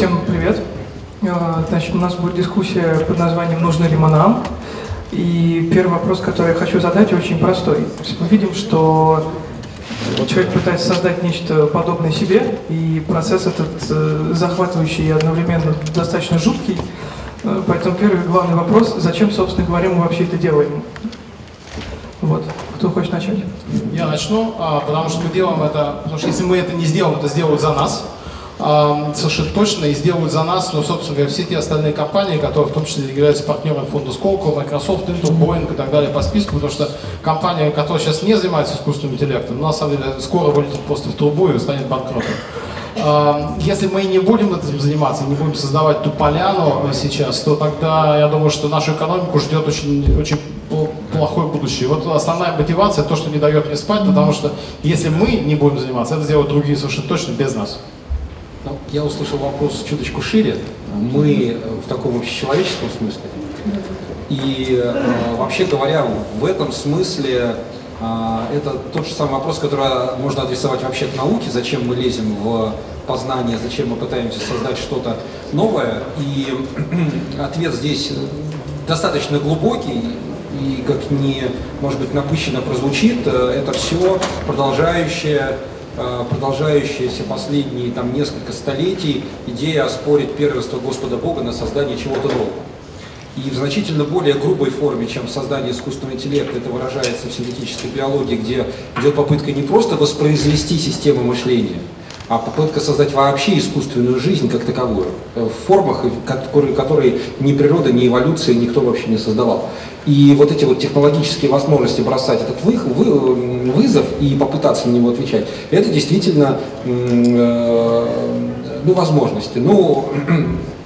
Всем привет. Э, Значит, у нас будет дискуссия под названием «Нужно ли МАНАМ?». И первый вопрос, который я хочу задать, очень простой. Мы видим, что человек пытается создать нечто подобное себе, и процесс этот э, захватывающий и одновременно достаточно жуткий. Э, Поэтому первый главный вопрос, зачем, собственно говоря, мы вообще это делаем? Вот. Кто хочет начать? Я начну, а, потому что мы делаем это, потому что если мы это не сделаем, это сделают за нас. Совершенно точно, и сделают за нас, ну, собственно говоря, все те остальные компании, которые в том числе являются партнерами фонда Сколково, Microsoft, Intel, Boeing и так далее по списку, потому что компания, которая сейчас не занимается искусственным интеллектом, на самом деле скоро вылетит просто в трубу и станет банкротом. Если мы не будем этим заниматься, не будем создавать ту поляну сейчас, то тогда я думаю, что нашу экономику ждет очень, очень пл- плохое будущее. Вот основная мотивация, то, что не дает мне спать, потому что если мы не будем заниматься, это сделают другие совершенно точно без нас. Ну, Я услышал вопрос чуточку шире. Мы э, в таком общечеловеческом смысле. И э, вообще говоря, в этом смысле э, это тот же самый вопрос, который можно адресовать вообще к науке, зачем мы лезем в познание, зачем мы пытаемся создать что-то новое. И ответ здесь достаточно глубокий, и как не, может быть, напыщенно прозвучит, э, это все продолжающее э, продолжающаяся последние там, несколько столетий идея оспорить первенство Господа Бога на создание чего-то нового. И в значительно более грубой форме, чем создание искусственного интеллекта, это выражается в синтетической биологии, где идет попытка не просто воспроизвести систему мышления, а попытка создать вообще искусственную жизнь как таковую, э, в формах, которые, которые ни природа, ни эволюция, никто вообще не создавал. И вот эти вот технологические возможности бросать этот вы- вы- вызов и попытаться на него отвечать, это действительно э, ну, возможности. Ну,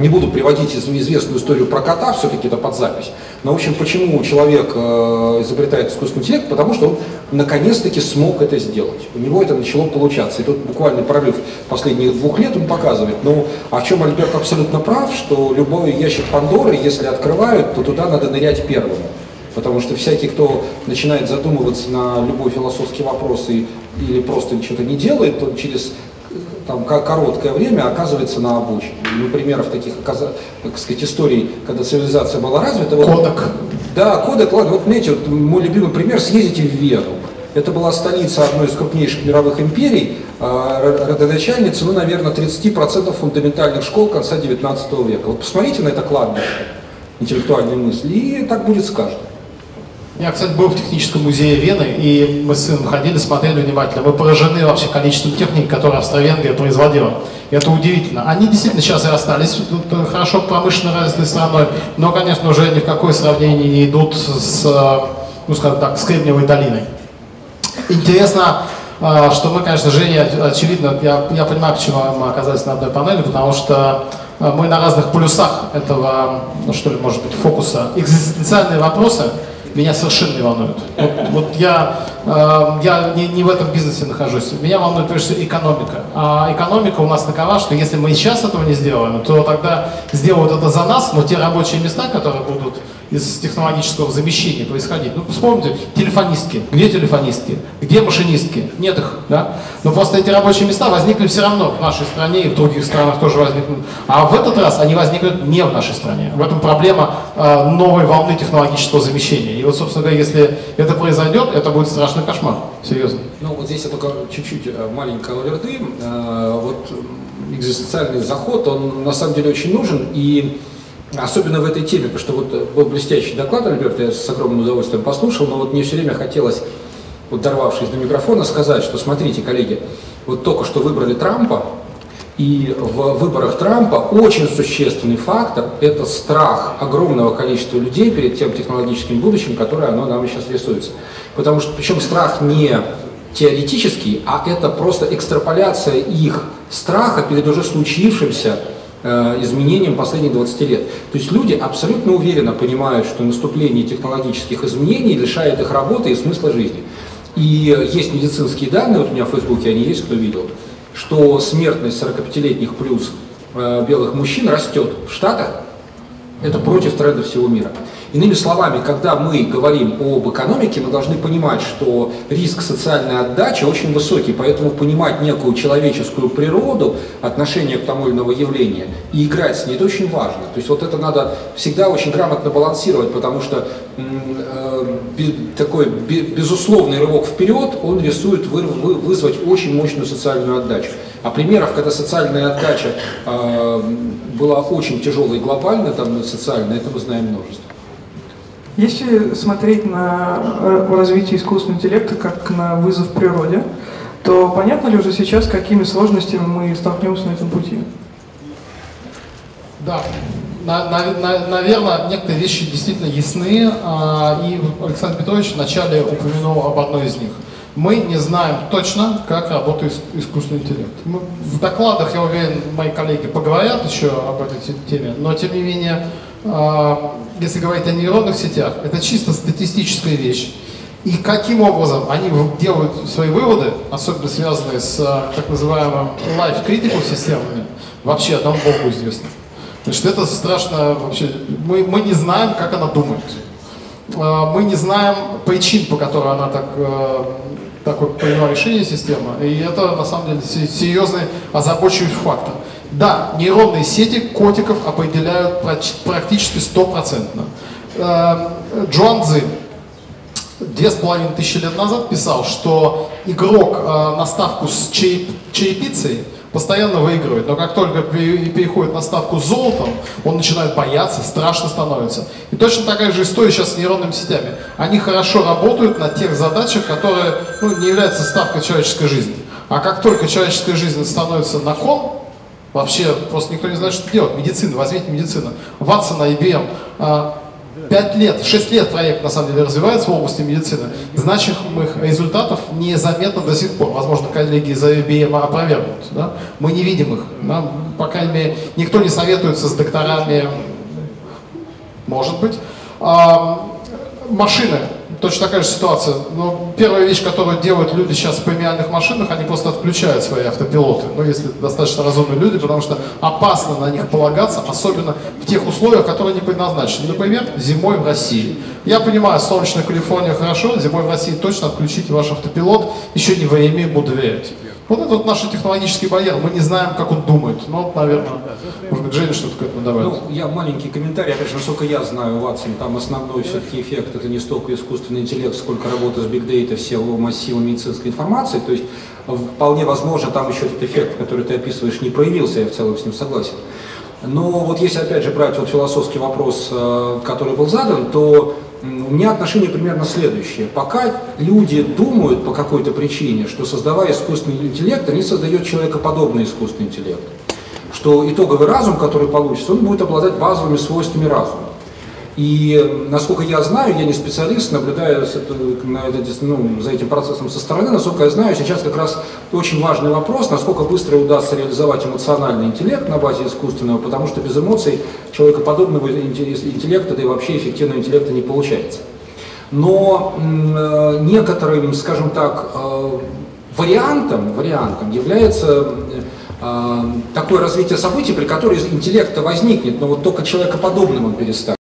не буду приводить из- известную историю про кота, все-таки это под запись. Но, в общем, почему человек э, изобретает искусственный интеллект? Потому что он наконец-таки смог это сделать. У него это начало получаться. И тут буквально прорыв последних двух лет он показывает. Ну, а в чем Альберт абсолютно прав, что любой ящик Пандоры, если открывают, то туда надо нырять первым. Потому что всякий, кто начинает задумываться на любой философский вопрос и, или просто что-то не делает, то через там, ко- короткое время оказывается на обочине. Ну, примеров таких, так сказать, историй, когда цивилизация была развита. вот- Кодек. Да, кодек, ладно, вот знаете, вот мой любимый пример, съездите в Вену. Это была столица одной из крупнейших мировых империй, а, ро- родоначальница, ну, наверное, 30% фундаментальных школ конца 19 века. Вот посмотрите на это кладбище интеллектуальной мысли, и так будет с каждым. Я, кстати, был в техническом музее Вены, и мы с сыном ходили, смотрели внимательно. Мы поражены вообще количеством техники, которую Австро-Венгрия производила. Это удивительно. Они действительно сейчас и остались э, хорошо промышленно развитой страной, но, конечно, уже ни в какое сравнение не идут с, э, ну, скажем так, с Кремниевой долиной. Интересно, э, что мы, конечно, Женя, очевидно, я, я понимаю, почему мы оказались на одной панели, потому что мы на разных полюсах этого, ну что ли, может быть, фокуса. Экзистенциальные вопросы меня совершенно не волнуют. Вот, вот я, э, я не, не в этом бизнесе нахожусь. Меня волнует прежде всего экономика. А экономика у нас такова, что если мы сейчас этого не сделаем, то тогда сделают это за нас, но те рабочие места, которые будут из технологического замещения происходить. Ну, вспомните, телефонистки. Где телефонистки? Где машинистки? Нет их, да? Но просто эти рабочие места возникли все равно в нашей стране и в других странах тоже возникнут. А в этот раз они возникнут не в нашей стране. В этом проблема э, новой волны технологического замещения. И вот, собственно говоря, если это произойдет, это будет страшный кошмар. Серьезно. Ну, вот здесь я только чуть-чуть э, маленькая оверды. Э, Вот экзистенциальный заход, он на самом деле очень нужен, и особенно в этой теме, потому что вот э, был блестящий доклад Альберта, я с огромным удовольствием послушал, но вот мне все время хотелось, вот дорвавшись до микрофона, сказать, что смотрите, коллеги, вот только что выбрали Трампа, и в выборах Трампа очень существенный фактор – это страх огромного количества людей перед тем технологическим будущим, которое оно нам сейчас рисуется. Потому что, причем страх не теоретический, а это просто экстраполяция их страха перед уже случившимся э, изменением последних 20 лет. То есть люди абсолютно уверенно понимают, что наступление технологических изменений лишает их работы и смысла жизни. И есть медицинские данные, вот у меня в Фейсбуке они есть, кто видел, что смертность 45-летних плюс э, белых мужчин растет в Штатах, это против тренда всего мира. Иными словами, когда мы говорим об экономике, мы должны понимать, что риск социальной отдачи очень высокий, поэтому понимать некую человеческую природу, отношение к тому или иному явлению и играть с ней, это очень важно. То есть вот это надо всегда очень грамотно балансировать, потому что э, такой безусловный рывок вперед, он рисует вы, вы, вызвать очень мощную социальную отдачу. А примеров, когда социальная отдача э, была очень тяжелой и глобальной, там социальная, это мы знаем множество. Если смотреть на развитие искусственного интеллекта как на вызов природе, то понятно ли уже сейчас, какими сложностями мы столкнемся на этом пути? Да, на, на, на, наверное, некоторые вещи действительно ясны, а, и Александр Петрович вначале упомянул об одной из них. Мы не знаем точно, как работает искусственный интеллект. Мы, в докладах, я уверен, мои коллеги поговорят еще об этой теме, но тем не менее если говорить о нейронных сетях, это чисто статистическая вещь. И каким образом они делают свои выводы, особенно связанные с а, так называемым life critical системами, вообще одному Богу известно. Значит, это страшно вообще. Мы, мы не знаем, как она думает. А, мы не знаем причин, по которой она так, такое приняла решение система. И это на самом деле серьезный озабочивающий фактор. Да, нейронные сети котиков определяют практически стопроцентно. Э, Джоан Цзи две с половиной тысячи лет назад писал, что игрок э, на ставку с черепицей постоянно выигрывает, но как только переходит на ставку с золотом, он начинает бояться, страшно становится. И точно такая же история сейчас с нейронными сетями. Они хорошо работают на тех задачах, которые ну, не являются ставкой человеческой жизни. А как только человеческая жизнь становится на кон, Вообще просто никто не знает, что делать. Медицина, возьмите медицину. Ватсон, IBM. Пять лет, шесть лет проект на самом деле развивается в области медицины. Значимых результатов незаметно до сих пор. Возможно, коллеги из IBM опровергнут. Да? Мы не видим их. Да? По крайней мере, никто не советуется с докторами. Может быть. А, машины точно такая же ситуация. Но первая вещь, которую делают люди сейчас в премиальных машинах, они просто отключают свои автопилоты. Ну, если достаточно разумные люди, потому что опасно на них полагаться, особенно в тех условиях, которые не предназначены. Например, зимой в России. Я понимаю, солнечная Калифорния хорошо, зимой в России точно отключите ваш автопилот, еще не время ему доверять. Вот это вот наш технологический барьер. Мы не знаем, как он думает. Ну, наверное, может быть, Женя что-то к этому добавит. Ну, я маленький комментарий. Опять же, насколько я знаю, Ватсон, там основной все-таки эффект это не столько искусственный интеллект, сколько работа с биг дейта, все массивы медицинской информации. То есть вполне возможно, там еще этот эффект, который ты описываешь, не проявился, я в целом с ним согласен. Но вот если опять же брать вот философский вопрос, э, который был задан, то у меня отношение примерно следующее. Пока люди думают по какой-то причине, что создавая искусственный интеллект, они создают человекоподобный искусственный интеллект. Что итоговый разум, который получится, он будет обладать базовыми свойствами разума. И насколько я знаю, я не специалист, наблюдая ну, за этим процессом со стороны, насколько я знаю, сейчас как раз очень важный вопрос, насколько быстро удастся реализовать эмоциональный интеллект на базе искусственного, потому что без эмоций человекоподобного интеллекта, да и вообще эффективного интеллекта не получается. Но некоторым, скажем так, э, вариантом, вариантом является э, такое развитие событий, при котором интеллект возникнет, но вот только человекоподобным он перестанет.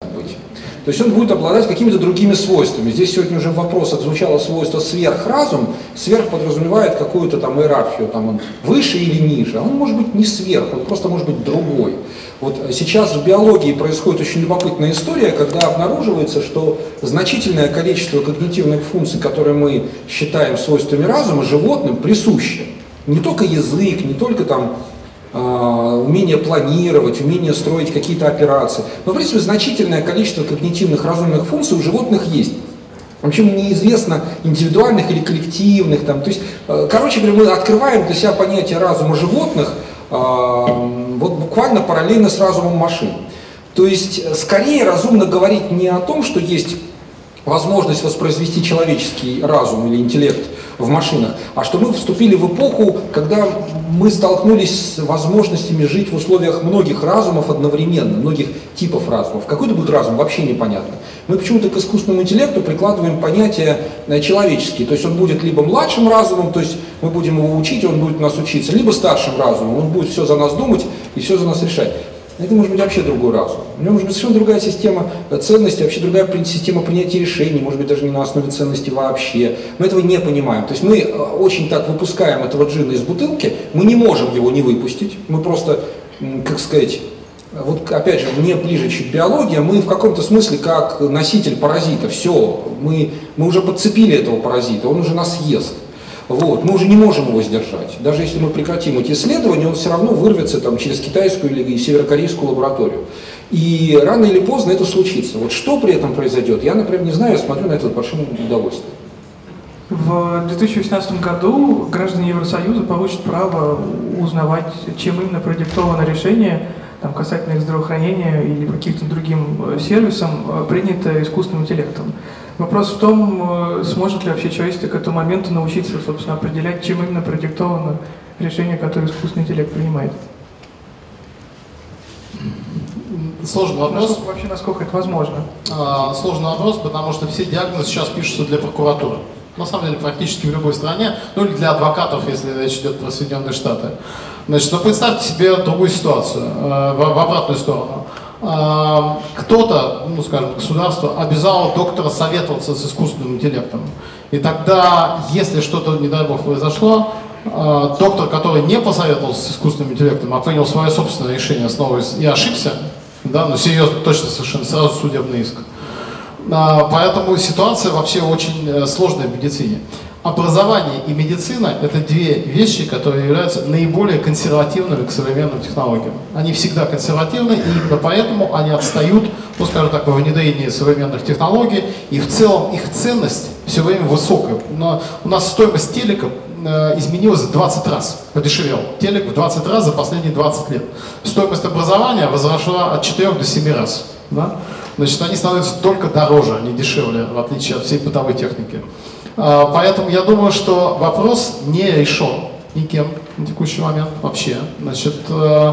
То есть он будет обладать какими-то другими свойствами. Здесь сегодня уже в вопросах звучало свойство сверхразум. Сверх подразумевает какую-то там иерархию, там он выше или ниже. Он может быть не сверх, он просто может быть другой. Вот сейчас в биологии происходит очень любопытная история, когда обнаруживается, что значительное количество когнитивных функций, которые мы считаем свойствами разума, животным присуще. Не только язык, не только там умение планировать, умение строить какие-то операции. Но, в принципе, значительное количество когнитивных разумных функций у животных есть. Причем неизвестно индивидуальных или коллективных. Там. То есть, э, короче говоря, мы открываем для себя понятие разума животных а, вот буквально параллельно с разумом машин. То есть, скорее разумно говорить не о том, что есть возможность воспроизвести человеческий разум или интеллект в машинах, а что мы вступили в эпоху, когда мы столкнулись с возможностями жить в условиях многих разумов одновременно, многих типов разумов. Какой это будет разум, вообще непонятно. Мы почему-то к искусственному интеллекту прикладываем понятие э, человеческий, то есть он будет либо младшим разумом, то есть мы будем его учить, он будет нас учиться, либо старшим разумом, он будет все за нас думать и все за нас решать. Это может быть вообще другой разум. У него может быть совершенно другая система ценностей, вообще другая система принятия решений, может быть даже не на основе ценностей вообще. Мы этого не понимаем. То есть мы э, очень так выпускаем этого джина из бутылки, мы не можем его не выпустить, мы просто, как сказать, вот опять же, мне ближе чуть биология, мы в каком-то смысле как носитель паразита, все, мы, мы уже подцепили этого паразита, он уже нас ест. Вот. Мы уже не можем его сдержать. Даже если мы прекратим эти исследования, он все равно вырвется там, через китайскую или северокорейскую лабораторию. И рано или поздно это случится. Вот что при этом произойдет, я, например, не знаю, я смотрю на это с большим удовольствием. В 2018 году граждане Евросоюза получат право узнавать, чем именно продиктовано решение там, касательно их здравоохранения или каким-то другим э, сервисом, э, принято искусственным интеллектом. Вопрос в том, э, сможет ли вообще человечество к этому моменту научиться, собственно, определять, чем именно продиктовано решение, которое искусственный интеллект принимает. Сложный вопрос. Насколько, вообще, насколько это возможно? А, сложный вопрос, потому что все диагнозы сейчас пишутся для прокуратуры. На самом деле, практически в любой стране, ну или для адвокатов, если речь идет про Соединенные Штаты. Значит, но представьте себе другую ситуацию, э, в обратную сторону. Э, кто-то, ну скажем, государство обязало доктора советоваться с искусственным интеллектом. И тогда, если что-то, не дай бог, произошло, э, доктор, который не посоветовался с искусственным интеллектом, а принял свое собственное решение, основываясь и ошибся, да, ну серьезно, точно совершенно, сразу судебный иск. Поэтому ситуация вообще очень сложная в медицине. Образование и медицина – это две вещи, которые являются наиболее консервативными к современным технологиям. Они всегда консервативны, и поэтому они отстают, ну, скажем так, во внедрении современных технологий, и в целом их ценность все время высокая. Но у нас стоимость телека э, изменилась в 20 раз, подешевел. Телек в 20 раз за последние 20 лет. Стоимость образования возросла от 4 до 7 раз. Да? Значит, они становятся только дороже, не дешевле, в отличие от всей бытовой техники. А, поэтому я думаю, что вопрос не решен никем на текущий момент вообще. Значит, э,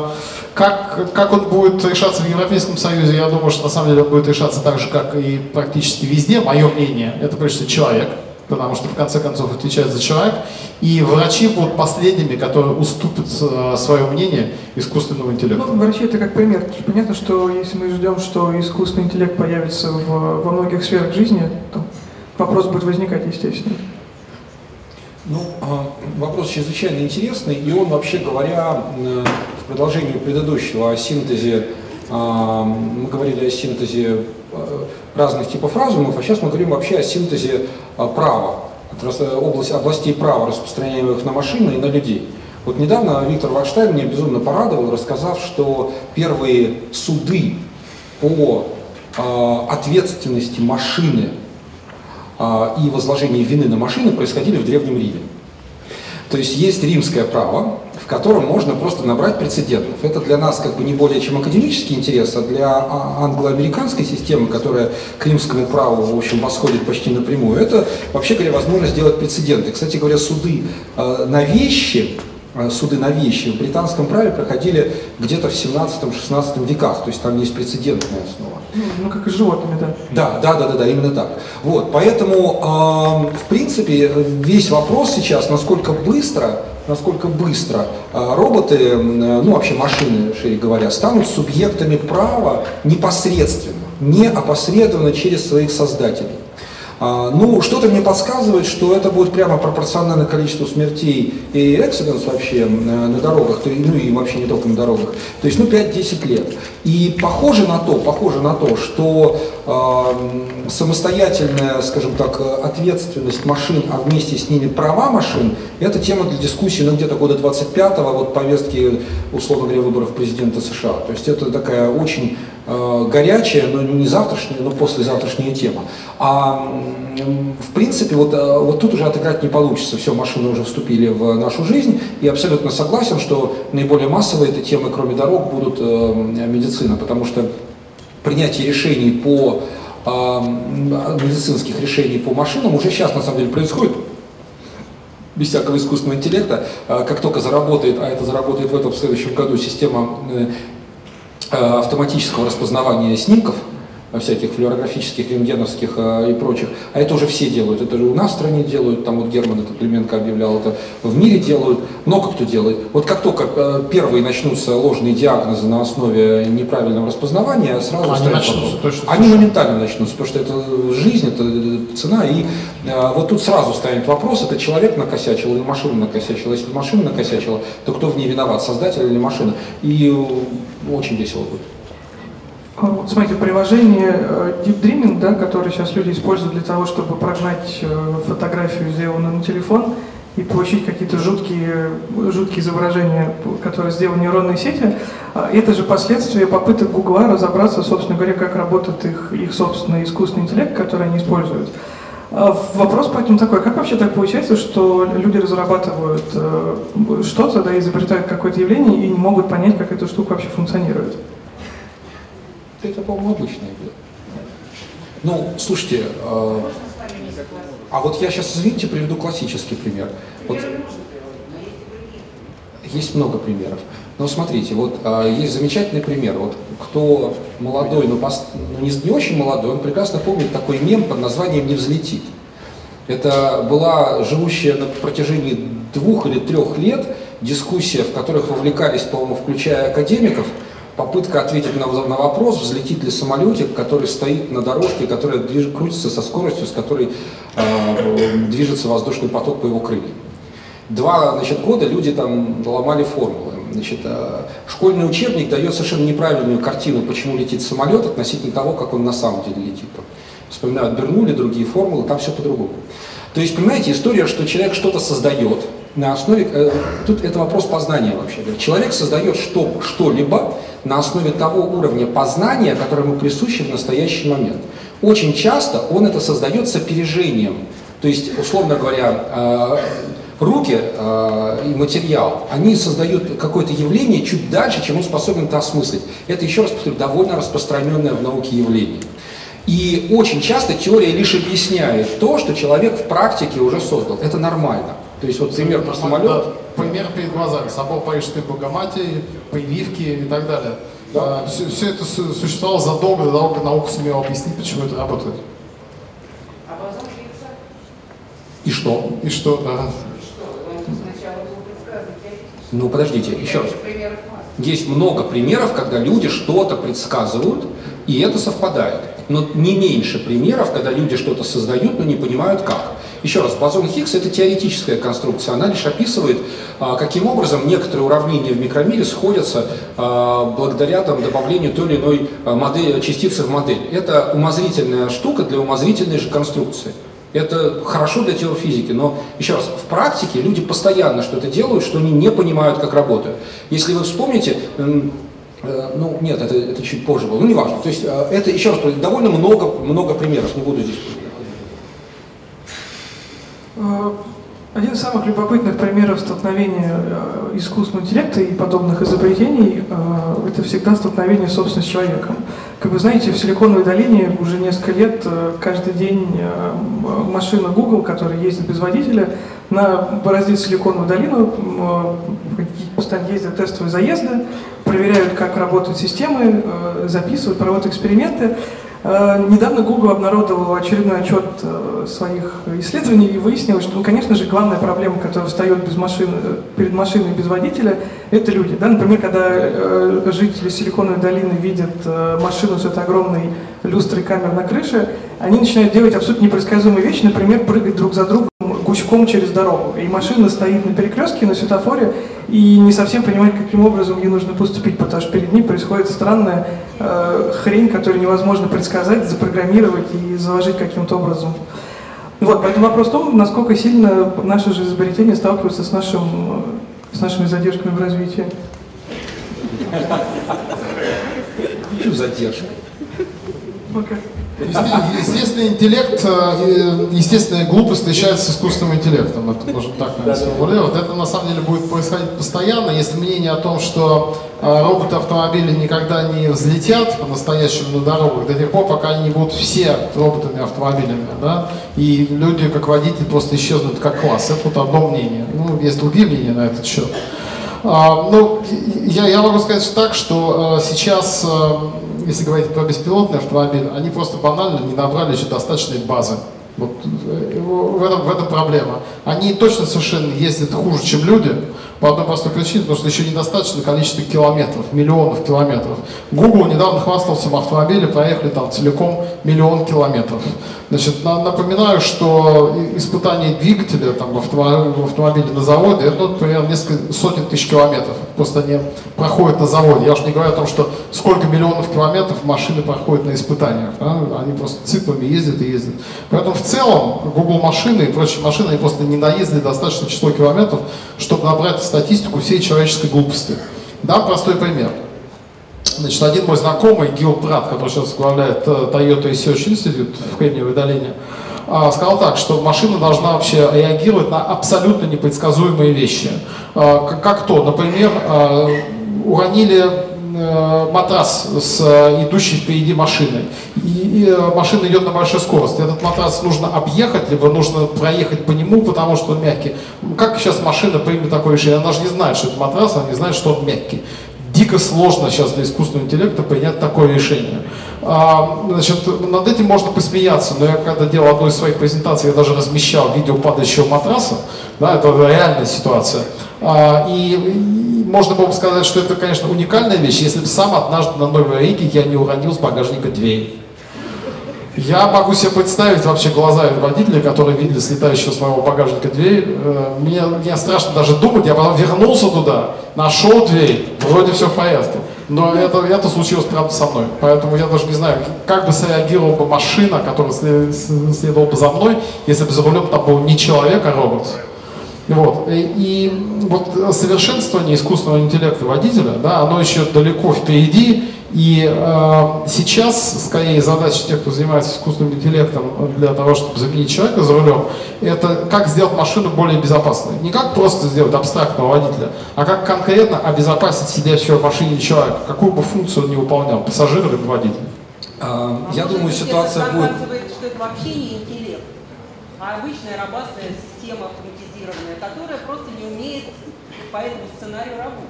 как, как он будет решаться в Европейском Союзе, я думаю, что на самом деле он будет решаться так же, как и практически везде. Мое мнение, это прежде всего человек, потому что в конце концов отвечает за человек, и врачи будут последними, которые уступят э, свое мнение искусственному интеллекту. Ну, врачи это как пример. Понятно, что если мы ждем, что искусственный интеллект появится в, во многих сферах жизни, то вопрос будет возникать, естественно. Ну, а, вопрос чрезвычайно интересный, и он, вообще говоря, в продолжении предыдущего о синтезе, а, мы говорили о синтезе а, разных типов разумов, а сейчас мы говорим вообще о синтезе права, область, областей права, распространяемых на машины и на людей. Вот недавно Виктор Вайнштейн меня безумно порадовал, рассказав, что первые суды по ответственности машины и возложение вины на машины происходили в Древнем Риме. То есть есть римское право, в котором можно просто набрать прецедентов. Это для нас как бы не более чем академический интерес, а для а, англо-американской системы, которая к римскому праву, в общем, восходит почти напрямую, это вообще говоря возможность сделать прецеденты. Кстати говоря, суды э, на вещи суды на вещи в британском праве проходили где-то в 17-16 веках, то есть там есть прецедентная основа. Ну, ну как и с животными, да. Да, да, да, да, да, именно так. Вот, поэтому, э, в принципе, весь вопрос сейчас, насколько быстро, насколько быстро э, роботы, ну вообще машины, шире говоря, станут субъектами права непосредственно, не опосредованно через своих создателей. А, ну, что-то мне подсказывает, что это будет прямо пропорционально количеству смертей и эксиденс вообще на дорогах, ну и вообще не только на дорогах. То есть, ну, 5-10 лет. И похоже на то, похоже на то, что э, самостоятельная, скажем так, ответственность машин, а вместе с ними права машин, это тема для дискуссии, ну, где-то года 25-го, вот повестки, условно говоря, выборов президента США. То есть это такая очень э, горячая, но не завтрашняя, но послезавтрашняя тема. А в принципе, вот, э, вот тут уже отыграть не получится. Все, машины уже вступили в нашу жизнь. И абсолютно согласен, что наиболее массовые этой темы, кроме дорог, будут э, медицина, потому что принятие решений по э, медицинских решений по машинам уже сейчас на самом деле происходит без всякого искусственного интеллекта, э, как только заработает, а это заработает в этом в следующем году система э, автоматического распознавания снимков, всяких флюорографических, рентгеновских э, и прочих. А это уже все делают. Это же у нас в стране делают, там вот Герман этот Клименко объявлял, это в мире делают, много кто делает. Вот как только э, первые начнутся ложные диагнозы на основе неправильного распознавания, сразу Они начнутся вопрос. точно. Они моментально начнутся, потому что это жизнь, это цена. И э, вот тут сразу станет вопрос, это человек накосячил или машина накосячила. Если машина накосячила, то кто в ней виноват, создатель или машина? И э, очень весело будет. Вот Смотрите, приложение э, Deep Dreaming, да, которое сейчас люди используют для того, чтобы прогнать э, фотографию, сделанную на телефон, и получить какие-то жуткие, жуткие изображения, которые сделаны нейронные сети, а, это же последствия попыток Гугла разобраться, собственно говоря, как работает их, их собственный искусственный интеллект, который они используют. А, Вопрос поэтому такой, как вообще так получается, что люди разрабатывают э, что-то, да, изобретают какое-то явление и не могут понять, как эта штука вообще функционирует? Это, по-моему, обычное дело. Ну, слушайте, э, а вот я сейчас, извините, приведу классический пример. Вот есть много примеров. Но смотрите, вот э, есть замечательный пример. Вот кто молодой, но пос- ну, не, не очень молодой, он прекрасно помнит такой мем под названием «Не взлетит». Это была живущая на протяжении двух или трех лет дискуссия, в которых вовлекались, по-моему, включая академиков, попытка ответить на, вопрос, взлетит ли самолетик, который стоит на дорожке, которая движ- крутится со скоростью, с которой э, движется воздушный поток по его крыльям. Два значит, года люди там ломали формулы. Значит, э, школьный учебник дает совершенно неправильную картину, почему летит самолет, относительно того, как он на самом деле летит. Там Вспоминают Бернули, другие формулы, там все по-другому. То есть, понимаете, история, что человек что-то создает на основе, э, тут это вопрос познания вообще. Человек создает что, что-либо на основе того уровня познания, который ему присуще в настоящий момент. Очень часто он это создает с опережением. То есть, условно говоря, э, руки э, и материал, они создают какое-то явление чуть дальше, чем он способен это осмыслить. Это, еще раз повторю, довольно распространенное в науке явление. И очень часто теория лишь объясняет то, что человек в практике уже создал. Это нормально. То есть вот пример про самолет. Да, пример перед глазами. Собор Парижской Богоматери, прививки и так далее. все, это су- существовало задолго до того, как наука сумела объяснить, почему это работает. И что? И что, да. Ну подождите, еще раз. Есть много примеров, когда люди что-то предсказывают, и это совпадает. Но не меньше примеров, когда люди что-то создают, но не понимают как. Еще раз, бозон Хиггса это теоретическая конструкция, она лишь описывает, а, каким образом некоторые уравнения в микромире сходятся а, благодаря там, добавлению той или иной а, модели, частицы в модель. Это умозрительная штука для умозрительной же конструкции. Это хорошо для теофизики, но еще раз, в практике люди постоянно что-то делают, что они не понимают, как работают. Если вы вспомните, э, ну нет, это, это чуть позже было, ну неважно. То есть это, еще раз, довольно много, много примеров, не буду здесь. Э, Один из самых любопытных примеров столкновения э, искусственного интеллекта и подобных изобретений э, это всегда столкновение, собственно, с человеком. Как вы знаете, в Силиконовой долине уже несколько лет каждый день машина Google, которая ездит без водителя, на бороздит Силиконовую долину, постоянно ездят тестовые заезды, проверяют, как работают системы, записывают, проводят эксперименты. Э, Недавно Google обнародовал очередной отчет э, своих исследований и выяснилось, что, ну, конечно же, главная проблема, которая встает без машины, э, перед машиной без водителя, это люди. Да? Например, когда жители Силиконовой долины видят машину с этой огромной люстрой камер на крыше, они начинают делать абсолютно непредсказуемые вещи, например, прыгать друг за другом гуськом через дорогу. И машина стоит на перекрестке, на светофоре, и не совсем понимает, каким образом ей нужно поступить, потому что перед ней происходит странная э, хрень, которую невозможно предсказать, запрограммировать и заложить каким-то образом. Вот, поэтому вопрос в том, насколько сильно наши же изобретения сталкиваются с, нашим, с нашими задержками в развитии. Чё задержка? Пока. Естественный интеллект, э, и естественная глупость встречается с искусственным интеллектом. Это можно так наверное, сформулировать. Это на самом деле будет происходить постоянно. Есть мнение о том, что э, роботы-автомобили никогда не взлетят по-настоящему на дорогах до тех пор, пока они не будут все роботами-автомобилями. Да? И люди, как водители, просто исчезнут как класс. Это вот одно мнение. Ну, есть другие мнения на этот счет. А, ну, я, я могу сказать так, что э, сейчас э, если говорить про беспилотный автомобиль, они просто банально не набрали еще достаточной базы. Вот э, в этом, в этом проблема. Они точно совершенно ездят хуже, чем люди, по одной простой причине, потому что еще недостаточно количество километров, миллионов километров. Google недавно хвастался в автомобиле, проехали там целиком миллион километров. Значит, на, напоминаю, что испытание двигателя там, в, автомобиле, в автомобиле на заводе, это, ну, примерно несколько сотен тысяч километров. Просто они проходят на заводе. Я уж не говорю о том, что сколько миллионов километров машины проходят на испытаниях. Да? Они просто циклами ездят и ездят. Поэтому в целом Google машины и прочие машины, они просто не наездили достаточное число километров, чтобы набрать статистику всей человеческой глупости. Дам простой пример. Значит, один мой знакомый, Гил Прат, который сейчас возглавляет э, Toyota Research Institute в Кремниевой долине, а, сказал так, что машина должна вообще реагировать на абсолютно непредсказуемые вещи. А, как то, например, а, уронили матрас с э, идущей впереди машиной. И, машина идет на большой скорости. Этот матрас нужно объехать, либо нужно проехать по нему, потому что он мягкий. Как сейчас машина примет такое решение? Она же не знает, что это матрас, она не знает, что он мягкий дико сложно сейчас для искусственного интеллекта принять такое решение. А, значит, над этим можно посмеяться, но я когда делал одну из своих презентаций, я даже размещал видео падающего матраса, да, это реальная ситуация. А, и, можно было бы сказать, что это, конечно, уникальная вещь, если бы сам однажды на Новой Риге я не уронил с багажника дверь. Я могу себе представить вообще глаза водителя, которые видели слетающего с моего багажника дверь. Э, мне, мне страшно даже думать, я потом вернулся туда, нашел дверь, вроде все в порядке. Но это, это случилось правда со мной. Поэтому я даже не знаю, как бы среагировала бы машина, которая следовала бы за мной, если бы за рулем там был не человек, а робот. Вот. И, вот совершенствование искусственного интеллекта водителя, да, оно еще далеко впереди, и э, сейчас, скорее, задача тех, кто занимается искусственным интеллектом для того, чтобы заменить человека за рулем, это как сделать машину более безопасной. Не как просто сделать абстрактного водителя, а как конкретно обезопасить сидящего в машине человека, какую бы функцию он не выполнял, пассажир или водитель. А, я думаю, ситуация будет... что это вообще не интеллект, а обычная робастная система автоматизированная, которая просто не умеет по этому сценарию работать.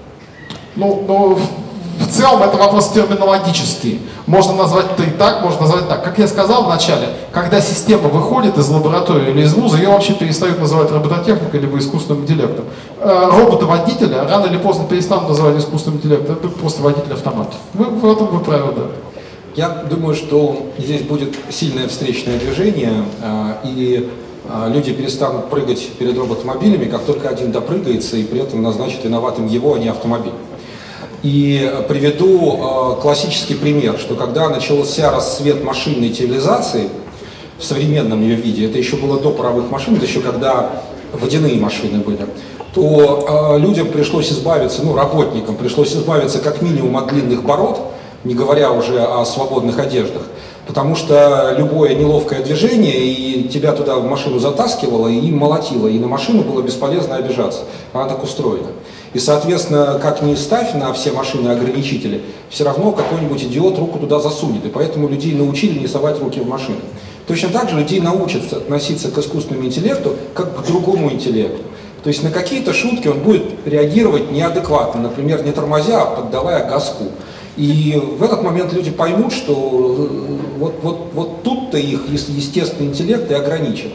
Ну, ну, в целом это вопрос терминологический. Можно назвать это и так, можно назвать так. Как я сказал в начале, когда система выходит из лаборатории или из вуза, ее вообще перестают называть робототехникой либо искусственным интеллектом. Э, робота-водителя рано или поздно перестанут называть искусственным интеллектом, это просто водитель автомат. Вы, в этом вы правы, да. Я думаю, что здесь будет сильное встречное движение, э, и люди перестанут прыгать перед роботомобилями, как только один допрыгается и при этом назначит виноватым его, а не автомобиль. И приведу э, классический пример, что когда начался рассвет машинной цивилизации в современном ее виде, это еще было до паровых машин, это еще когда водяные машины были, то э, людям пришлось избавиться, ну, работникам пришлось избавиться как минимум от длинных бород, не говоря уже о свободных одеждах, потому что любое неловкое движение, и тебя туда в машину затаскивало, и молотило, и на машину было бесполезно обижаться. Она так устроена. И, соответственно, как ни ставь на все машины ограничители, все равно какой-нибудь идиот руку туда засунет. И поэтому людей научили не совать руки в машины. Точно так же людей научатся относиться к искусственному интеллекту как к другому интеллекту. То есть на какие-то шутки он будет реагировать неадекватно, например, не тормозя, а поддавая газку. И в этот момент люди поймут, что э, вот, вот, вот тут-то их естественный интеллект и ограничен.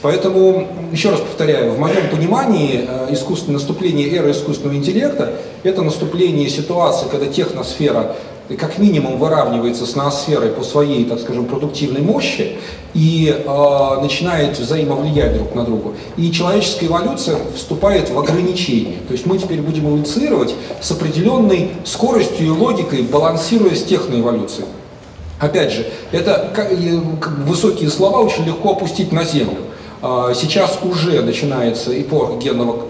Поэтому, еще раз повторяю, в моем понимании э, искусственное наступление эры искусственного интеллекта – это наступление ситуации, когда техносфера как минимум выравнивается с ноосферой по своей, так скажем, продуктивной мощи и э, начинает взаимовлиять друг на друга. И человеческая эволюция вступает в ограничение. То есть мы теперь будем эволюционировать с определенной скоростью и логикой, балансируя с техноэволюцией. Опять же, это как, высокие слова очень легко опустить на землю. А, сейчас уже начинается эпоха генного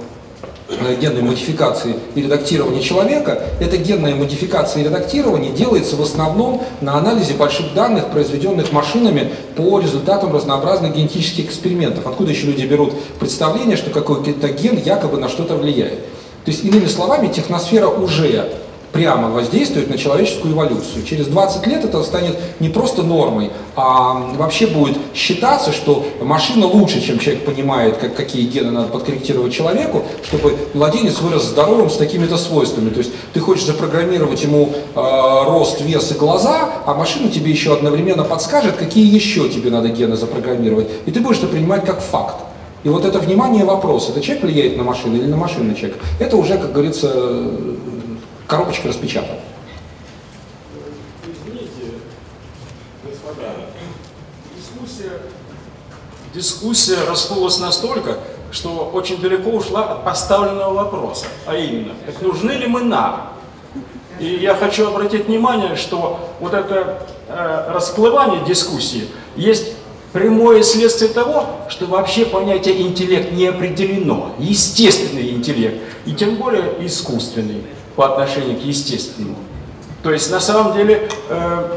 генной модификации и редактирования человека, эта генная модификация и редактирование делается в основном на анализе больших данных, произведенных машинами по результатам разнообразных генетических экспериментов. Откуда еще люди берут представление, что какой-то ген якобы на что-то влияет. То есть, иными словами, техносфера уже прямо воздействует на человеческую эволюцию. Через 20 лет это станет не просто нормой, а вообще будет считаться, что машина лучше, чем человек понимает, как, какие гены надо подкорректировать человеку, чтобы младенец вырос здоровым с такими-то свойствами. То есть ты хочешь запрограммировать ему э, рост, вес и глаза, а машина тебе еще одновременно подскажет, какие еще тебе надо гены запрограммировать. И ты будешь это принимать как факт. И вот это внимание вопрос, это человек влияет на машину или на машину человек, это уже, как говорится, коробочка распечатана. Извините, господа, дискуссия, дискуссия раскололась настолько, что очень далеко ушла от поставленного вопроса, а именно, так нужны ли мы нам? И я хочу обратить внимание, что вот это э, расплывание дискуссии есть прямое следствие того, что вообще понятие интеллект не определено. Естественный интеллект, и тем более искусственный по отношению к естественному. То есть на самом деле э,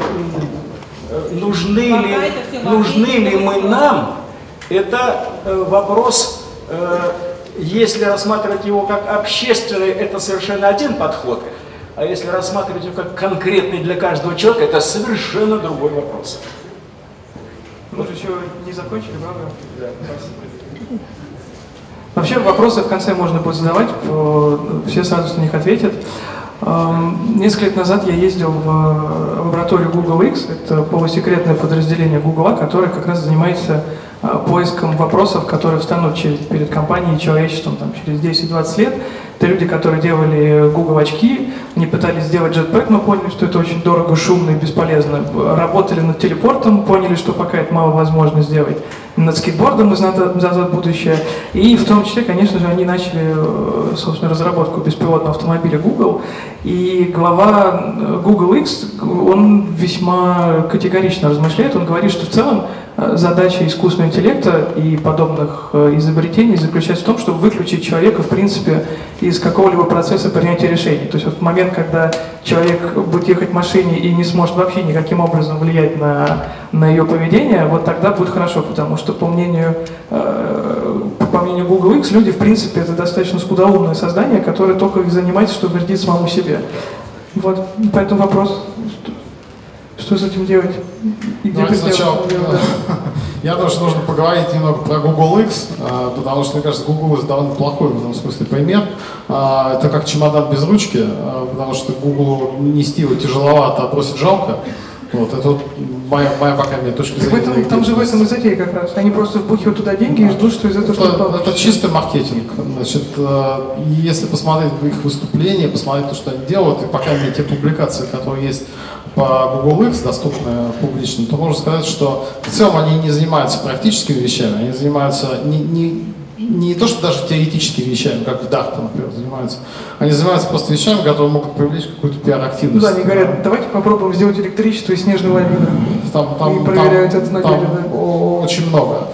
э, нужны ли, нужны ли мы нам, это э, вопрос, э, если рассматривать его как общественный, это совершенно один подход, а если рассматривать его как конкретный для каждого человека, это совершенно другой вопрос. Мы же еще не закончили, правда? Да. Вообще вопросы в конце можно будет задавать, все сразу на них ответят. Эм, несколько лет назад я ездил в э, лабораторию Google X, это полусекретное подразделение Google, которое как раз занимается э, поиском вопросов, которые встанут перед компанией и человечеством там, через 10-20 лет. Это люди, которые делали Google очки, они пытались сделать Jetpack, но поняли, что это очень дорого, шумно и бесполезно. Работали над телепортом, поняли, что пока это мало возможно сделать. Над скейтбордом из «Назад будущее». И в том числе, конечно же, они начали, э, собственно, разработку беспилотного автомобиля Google. И глава э, Google X, он весьма категорично размышляет, он говорит, что в целом задача искусственного интеллекта и подобных э, изобретений заключается в том, чтобы выключить человека, в принципе, из какого-либо процесса принятия решений. То есть вот в момент, когда человек будет ехать в машине и не сможет вообще никаким образом влиять на, на ее поведение, вот тогда будет хорошо, потому что по мнению, э, по мнению Google X, люди, в принципе, это достаточно скудоумное создание, которое только занимается, чтобы вредить самому себе. Вот, поэтому вопрос, что с этим делать? И где Давайте сначала, я думаю, что нужно поговорить немного про Google X, а, потому что, мне кажется, Google X довольно плохой в этом смысле пример. А, это как чемодан без ручки, а, потому что Google нести его тяжеловато, а просит жалко. Вот, это вот моя, моя пока мне точка зрения. этом, там же в этом и затея как раз. Они просто впухивают туда деньги и ждут, что из этого что-то Это чистый маркетинг. Значит, если посмотреть их выступления, посмотреть то, что они делают, и пока мне те публикации, которые есть по Google X, доступны публично, то можно сказать, что в целом они не занимаются практическими вещами, они занимаются не, не, не то, что даже теоретическими вещами, как в Dart, например, занимаются. Они занимаются просто вещами, которые могут привлечь какую-то пиар-активность. Ну да, они говорят, давайте попробуем сделать электричество из снежной лавины. Там, там, и проверяют там, это на деле, да? Очень много.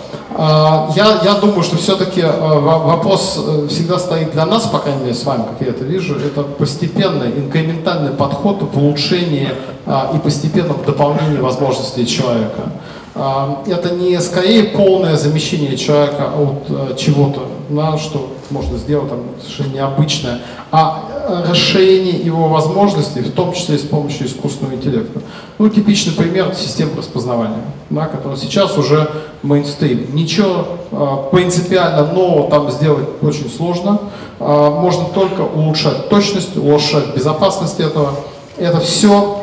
А, я, я думаю, что все-таки а, вопрос э, всегда стоит для нас, по крайней мере, с вами, как я это вижу, это постепенный, инкрементальный подход в улучшении а, и постепенном дополнении возможностей человека. Это не скорее полное замещение человека от э, чего-то, да, что можно сделать там, совершенно необычное, а э, расширение его возможностей, в том числе и с помощью искусственного интеллекта. Ну, типичный пример системы распознавания, да, который сейчас уже мейнстрим. Ничего э, принципиально нового там сделать очень сложно. Э, можно только улучшать точность, улучшать безопасность этого. Это все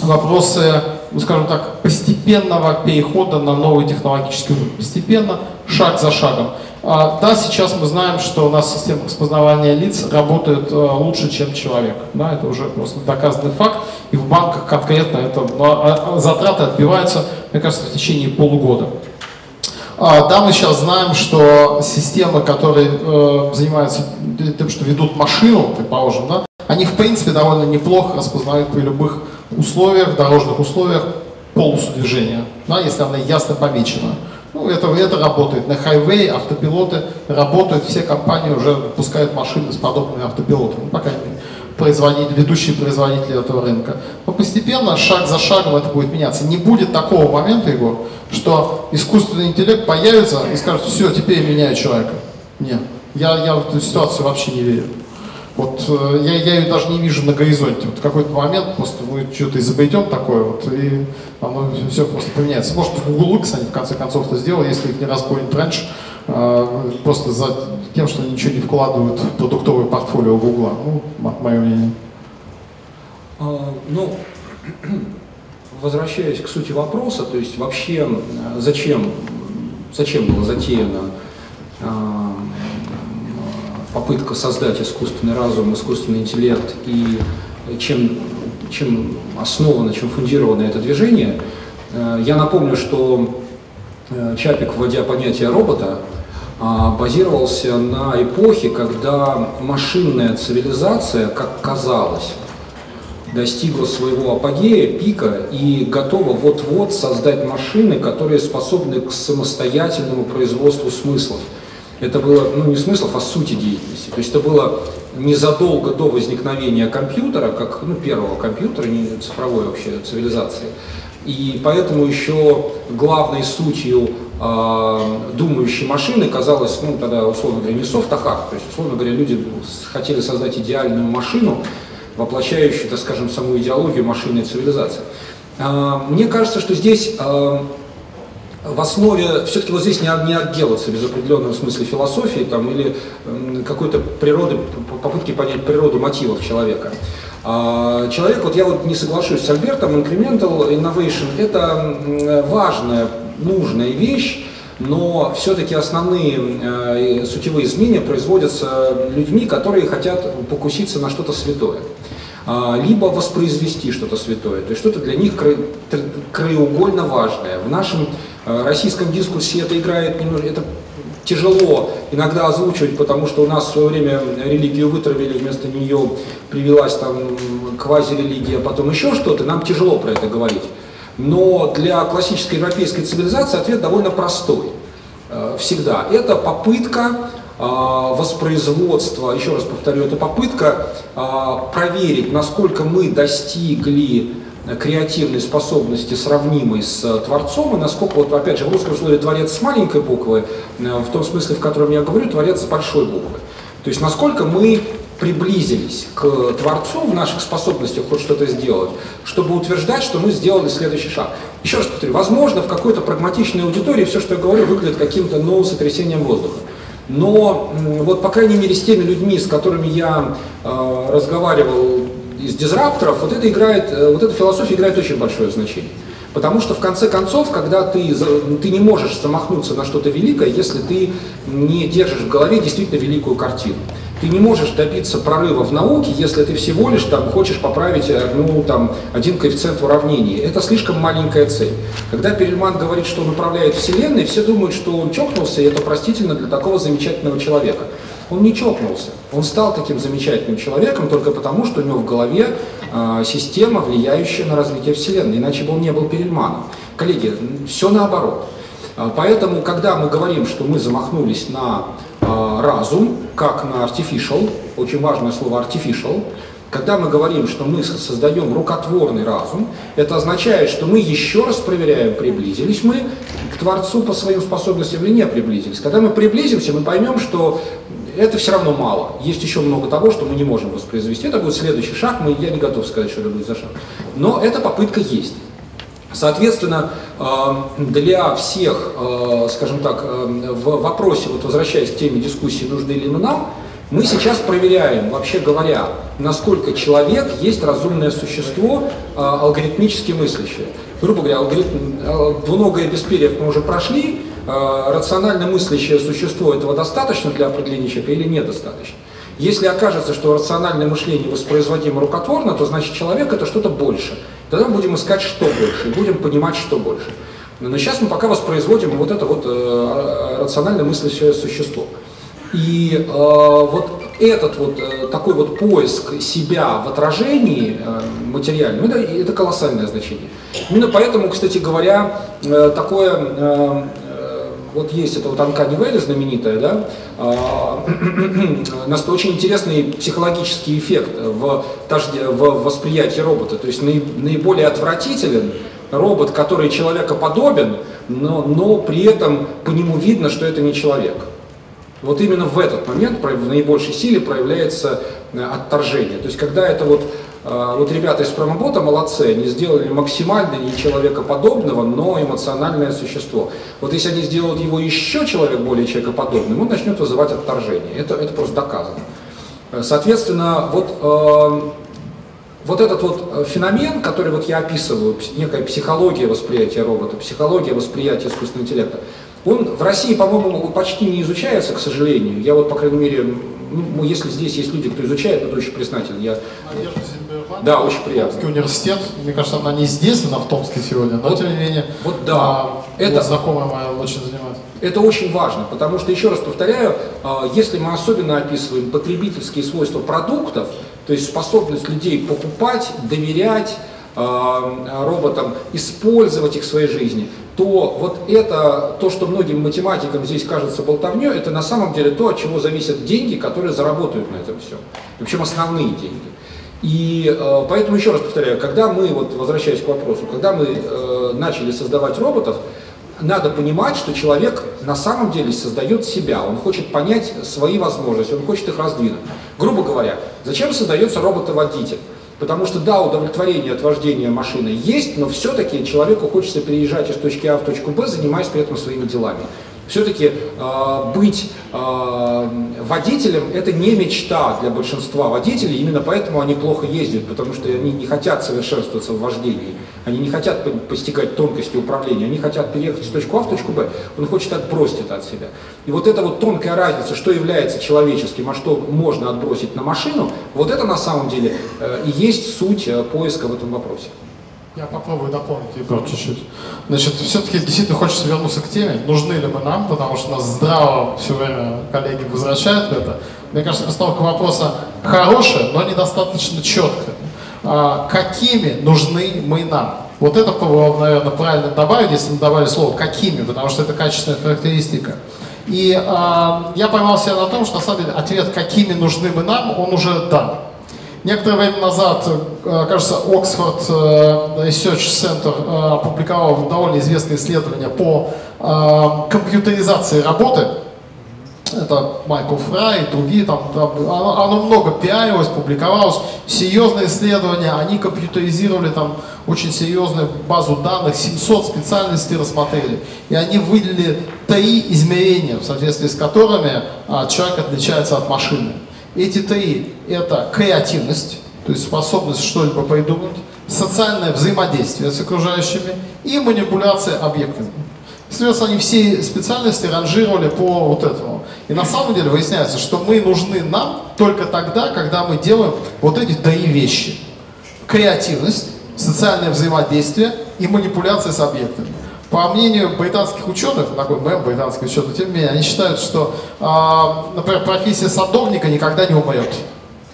вопросы, ну, скажем так, постепенного перехода на новый технологический уровень. Постепенно, шаг за шагом. А, да, сейчас мы знаем, что у нас система распознавания лиц работает э, лучше, чем человек. Да, это уже просто доказанный факт. И в банках конкретно это а, а, затраты отбиваются, мне кажется, в течение полугода. Да, мы сейчас знаем, что системы, которые э, занимаются тем, что ведут машину, предположим, да, они в принципе довольно неплохо распознают при любых условиях, дорожных условиях полосу движения, да, если она ясно помечена. Ну, это, это работает. На хайвей автопилоты работают, все компании уже выпускают машины с подобными автопилотами, ну, по крайней мере, производители, ведущие производители этого рынка. Но постепенно, шаг за шагом это будет меняться. Не будет такого момента, Егор, что искусственный интеллект появится и скажет, все, теперь меняю человека. Нет, я, я в эту ситуацию вообще не верю. Вот э, я, я ее даже не вижу на горизонте. Вот в какой-то момент просто мы что-то изобретем такое, вот, и оно все просто поменяется. Может, Google X они в конце концов это сделают, если их не разгонит раньше, э, просто за тем, что они ничего не вкладывают в продуктовое портфолио Google. Ну, мое мнение. А, ну, возвращаясь к сути вопроса, то есть вообще зачем, зачем было затеяно а, попытка создать искусственный разум, искусственный интеллект и чем, чем основано, чем фундировано это движение. А, я напомню, что Чапик, вводя понятие робота, базировался на эпохе, когда машинная цивилизация, как казалось, достигла своего апогея, пика и готова вот-вот создать машины, которые способны к самостоятельному производству смыслов. Это было, ну не смыслов, а сути деятельности. То есть это было незадолго до возникновения компьютера, как ну, первого компьютера, не цифровой вообще цивилизации. И поэтому еще главной сутью э, думающей машины казалось, ну тогда, условно говоря, не софт-ахак, то есть, условно говоря, люди хотели создать идеальную машину, воплощающий, так скажем, саму идеологию машинной цивилизации. А, мне кажется, что здесь а, в основе, все-таки вот здесь не, не отделаться без определенного смысла философии там, или какой-то природы, попытки понять природу мотивов человека. А, человек, вот я вот не соглашусь с Альбертом, incremental innovation – это важная, нужная вещь, но все-таки основные э, сутевые изменения производятся людьми, которые хотят покуситься на что-то святое. А, либо воспроизвести что-то святое, то есть что-то для них кра... краеугольно важное. В нашем э, российском дискурсе это играет это тяжело иногда озвучивать, потому что у нас в свое время религию вытравили, вместо нее привелась там квазирелигия, потом еще что-то, нам тяжело про это говорить. Но для классической европейской цивилизации ответ довольно простой. Э, всегда. Это попытка а, воспроизводства, еще раз повторю, это попытка проверить, насколько мы достигли креативной способности, сравнимой с Творцом, и насколько, вот опять же, в русском слове «творец» с маленькой буквы, э, в том смысле, в котором я говорю, «творец» с большой буквы. То есть насколько мы приблизились к Творцу в наших способностях хоть что-то сделать, чтобы утверждать, что мы сделали следующий шаг. Еще раз повторю, возможно, в какой-то прагматичной аудитории все, что я говорю, выглядит каким-то новым сотрясением воздуха. Но вот, по крайней мере, с теми людьми, с которыми я э, разговаривал из дизрапторов, вот это играет, э, вот эта философия играет очень большое значение. Потому что в конце концов, когда ты, ты не можешь замахнуться на что-то великое, если ты не держишь в голове действительно великую картину. Ты не можешь добиться прорыва в науке, если ты всего лишь там, хочешь поправить ну, там, один коэффициент в уравнении. Это слишком маленькая цель. Когда Перельман говорит, что он управляет Вселенной, все думают, что он чокнулся, и это простительно для такого замечательного человека. Он не чокнулся. Он стал таким замечательным человеком только потому, что у него в голове э, система, влияющая на развитие Вселенной. Иначе бы он не был Перельманом. Коллеги, все наоборот. А, поэтому, когда мы говорим, что мы замахнулись на э, разум, как на artificial, очень важное слово artificial, когда мы говорим, что мы создаем рукотворный разум, это означает, что мы еще раз проверяем, приблизились мы к Творцу по своим способностям или не приблизились. Когда мы приблизимся, мы поймем, что это все равно мало. Есть еще много того, что мы не можем воспроизвести. Это будет следующий шаг, мы, я не готов сказать, что это будет за шаг. Но эта попытка есть. Соответственно, эм, для всех, э, скажем так, эм, в вопросе, вот возвращаясь к теме дискуссии, нужны ли мы нам, мы сейчас проверяем, вообще говоря, насколько человек есть разумное существо, э, алгоритмически мыслящее. Грубо говоря, э, двуногое бесперьев мы уже прошли, рационально мыслящее существо этого достаточно для определения человека или недостаточно. Если окажется, что рациональное мышление воспроизводимо рукотворно, то значит человек это что-то больше. Тогда будем искать, что больше, и будем понимать, что больше. Но сейчас мы пока воспроизводим вот это вот э, рационально мыслящее существо. И э, вот этот вот э, такой вот поиск себя в отражении э, материальном, это, это колоссальное значение. Именно поэтому, кстати говоря, э, такое вот есть эта вот Анка Вэлли знаменитая, да, а, очень интересный психологический эффект в, в восприятии робота. То есть наиболее отвратителен робот, который человекоподобен, но, но при этом по нему видно, что это не человек. Вот именно в этот момент в наибольшей силе проявляется э, отторжение. То есть когда это вот э, вот ребята из промобота молодцы, они сделали максимально не человекоподобного, но эмоциональное существо. Вот если они сделают его еще человек более человекоподобным, он начнет вызывать отторжение. Это, это просто доказано. Соответственно, вот, э, вот этот вот феномен, который вот я описываю, некая психология восприятия робота, психология восприятия искусственного интеллекта, он в России, по-моему, почти не изучается, к сожалению. Я вот, по крайней мере, ну, если здесь есть люди, кто изучает, то очень признателен. Я... Да, очень приятно. Томский университет, мне кажется, она не здесь, она в Томске сегодня, но вот, тем не менее, вот да, а, это вот знакомая моя очень занимается. Это очень важно, потому что, еще раз повторяю, а, если мы особенно описываем потребительские свойства продуктов, то есть способность людей покупать, доверять, роботам, использовать их в своей жизни, то вот это, то, что многим математикам здесь кажется болтовней, это на самом деле то, от чего зависят деньги, которые заработают на этом все. Причем основные деньги. И э, поэтому еще раз повторяю, когда мы, вот возвращаясь к вопросу, когда мы э, начали создавать роботов, надо понимать, что человек на самом деле создает себя, он хочет понять свои возможности, он хочет их раздвинуть. Грубо говоря, зачем создается роботоводитель? Потому что да, удовлетворение от вождения машины есть, но все-таки человеку хочется переезжать из точки А в точку Б, занимаясь при этом своими делами. Все-таки э, быть э, водителем это не мечта для большинства водителей, именно поэтому они плохо ездят, потому что они не хотят совершенствоваться в вождении, они не хотят постигать тонкости управления, они хотят переехать из точки А в точку Б, он хочет отбросить это от себя. И вот эта вот тонкая разница, что является человеческим, а что можно отбросить на машину, вот это на самом деле э, и есть суть э, поиска в этом вопросе. Я попробую дополнить, Егор, чуть-чуть. Значит, все-таки действительно хочется вернуться к теме, нужны ли мы нам, потому что нас здраво все время коллеги возвращают в это. Мне кажется, постановка вопроса хорошая, но недостаточно четкая. А, какими нужны мы нам? Вот это, наверное, правильно добавить, если мы добавили слово «какими», потому что это качественная характеристика. И э, я поймал себя на том, что на самом деле ответ «какими нужны мы нам», он уже дан. Некоторое время назад, э, кажется, э, Research Center опубликовал довольно известное исследование по компьютеризации работы. Это Майкл Фрай и другие, там, там оно, оно много пиарилось, публиковалось. Серьезные исследования, они компьютеризировали там очень серьезную базу данных, 700 специальностей рассмотрели. И они выделили три измерения, в соответствии с которыми а, человек отличается от машины. Эти три – это креативность, то есть способность что-либо придумать, социальное взаимодействие с окружающими и манипуляция объектами. Соответственно, они все специальности ранжировали по вот этому. И на самом деле выясняется, что мы нужны нам только тогда, когда мы делаем вот эти три вещи. Креативность, социальное взаимодействие и манипуляция с объектами. По мнению британских ученых, такой мем британских ученых, тем не менее, они считают, что, э, например, профессия садовника никогда не умрет.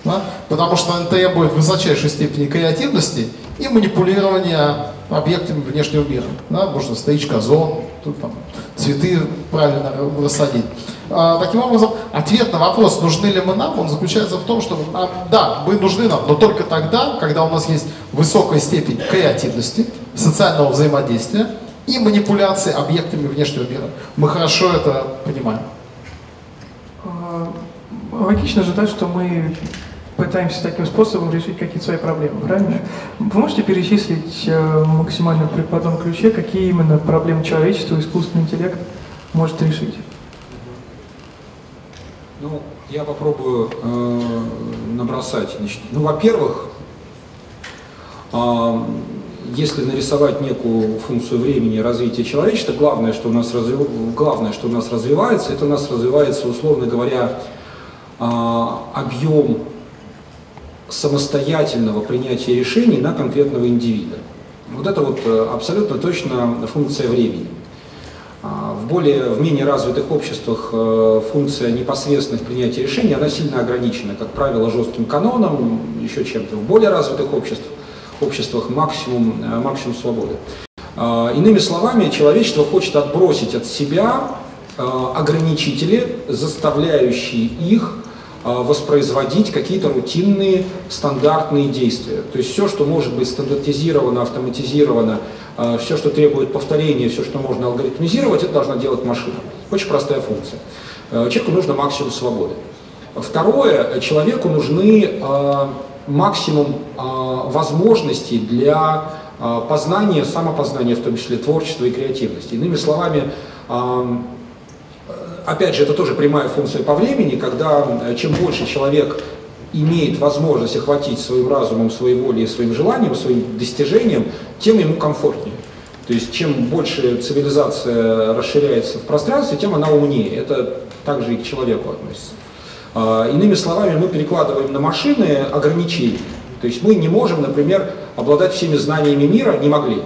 Да? Потому что она требует высочайшей степени креативности и манипулирования объектами внешнего мира. Да? Можно стричь газон, тут, там, цветы правильно рассадить. А, таким образом, ответ на вопрос, нужны ли мы нам, он заключается в том, что а, да, мы нужны нам, но только тогда, когда у нас есть высокая степень креативности, социального взаимодействия, и манипуляции объектами внешнего мира. Мы хорошо это понимаем. А, логично ожидать, что мы пытаемся таким способом решить какие-то свои проблемы, правильно? Вы можете перечислить э, максимально при одном ключе, какие именно проблемы человечества искусственный интеллект может решить? Ну, я попробую э, набросать. Значит, ну, во-первых, э, если нарисовать некую функцию времени развития человечества, главное, что у нас, разви... главное, что у нас развивается, это у нас развивается, условно говоря, а, объем самостоятельного принятия решений на конкретного индивида. Вот это вот э, абсолютно точно функция времени. А, в более, в менее развитых обществах э, функция непосредственных принятия решений, она сильно ограничена, как правило, жестким каноном, еще чем-то. В более развитых обществах обществах максимум, э, максимум свободы. А, иными словами, человечество хочет отбросить от себя ограничители, заставляющие их воспроизводить какие-то рутинные стандартные действия. То есть все, что может быть стандартизировано, автоматизировано, все, что требует повторения, все, что можно алгоритмизировать, это должна делать машина. Очень простая функция. Человеку нужно максимум свободы. Второе, человеку нужны максимум возможностей для познания, самопознания, в том числе творчества и креативности. Иными словами, опять же, это тоже прямая функция по времени, когда э, чем больше человек имеет возможность охватить своим разумом, своей волей, своим желанием, своим достижением, тем ему комфортнее. То есть чем больше цивилизация расширяется в пространстве, тем она умнее. Это также и к человеку относится. А, иными словами, мы перекладываем на машины ограничения. То есть мы не можем, например, обладать всеми знаниями мира, не могли.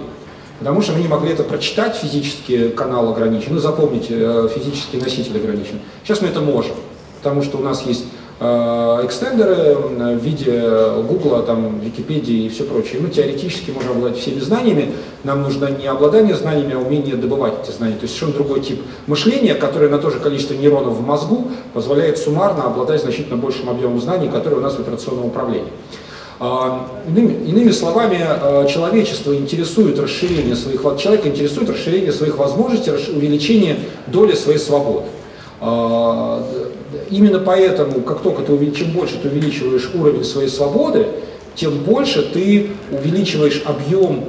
Потому что мы не могли это прочитать, физически канал ограничен. Ну, запомните, э, физический носитель ограничен. Сейчас мы это можем, потому что у нас есть э, экстендеры в виде Гугла, там, Википедии и все прочее. Мы теоретически можем обладать всеми знаниями. Нам нужно не обладание знаниями, а умение добывать эти знания. То есть совершенно другой тип мышления, которое на то же количество нейронов в мозгу позволяет суммарно обладать значительно большим объемом знаний, которые у нас в операционном управлении. А, иными, иными словами, а, человечество интересует расширение своих, человека интересует расширение своих возможностей, увеличение доли своей свободы. А, именно поэтому, как только ты чем больше ты увеличиваешь уровень своей свободы, тем больше ты увеличиваешь объем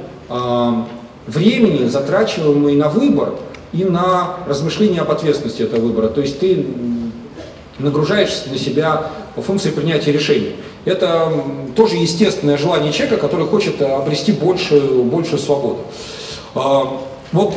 времени, затрачиваемый на выбор и на размышление об ответственности этого выбора. То есть ты нагружаешь на себя функции принятия решений. Это тоже естественное желание человека, который хочет э, обрести большую, большую свободу. А, вот,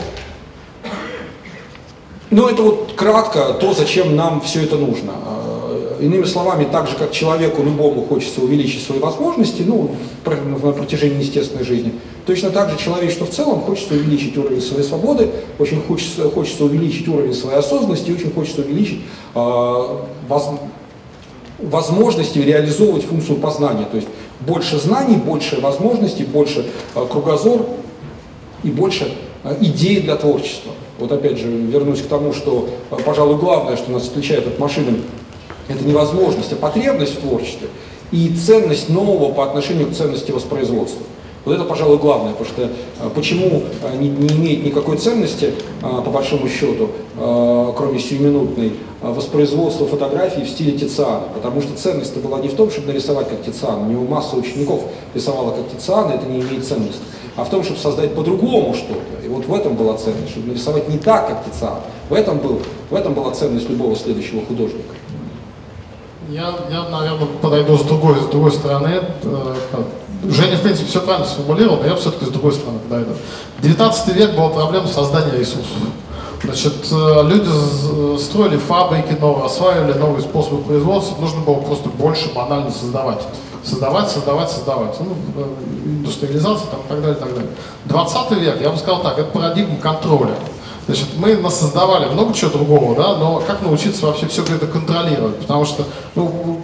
ну это вот кратко то, зачем нам все это нужно. А, иными словами, так же, как человеку любому хочется увеличить свои возможности, ну, на протяжении естественной жизни, точно так же человечеству в целом хочется увеличить уровень своей свободы, очень хочется, хочется увеличить уровень своей осознанности, очень хочется увеличить э, возможности реализовывать функцию познания. То есть больше знаний, больше возможностей, больше э, кругозор и больше э, идей для творчества. Вот опять же вернусь к тому, что, э, пожалуй, главное, что нас отличает от машины, это не возможность, а потребность в творчестве и ценность нового по отношению к ценности воспроизводства. Вот это, пожалуй, главное, потому что почему не, не имеет никакой ценности, по большому счету, кроме сиюминутной, воспроизводства фотографий в стиле Тициана. Потому что ценность-то была не в том, чтобы нарисовать как Тициан. У него масса учеников рисовала как Тициан, это не имеет ценности. А в том, чтобы создать по-другому что-то. И вот в этом была ценность, чтобы нарисовать не так, как Тициан. В этом, был, в этом была ценность любого следующего художника. Я, я наверное, подойду с другой, с другой стороны. Женя, в принципе, все правильно сформулировал, но я все-таки с другой стороны подойду. 19 век была проблема создания ресурсов. Значит, э, люди строили фабрики новые, осваивали новые способы производства, нужно было просто больше банально создавать. Создавать, создавать, создавать. Ну, э, индустриализация там, и так далее, и так далее. 20 век, я бы сказал так, это парадигма контроля. Значит, мы нас создавали много чего другого, да, но как научиться вообще все это контролировать? Потому что ну,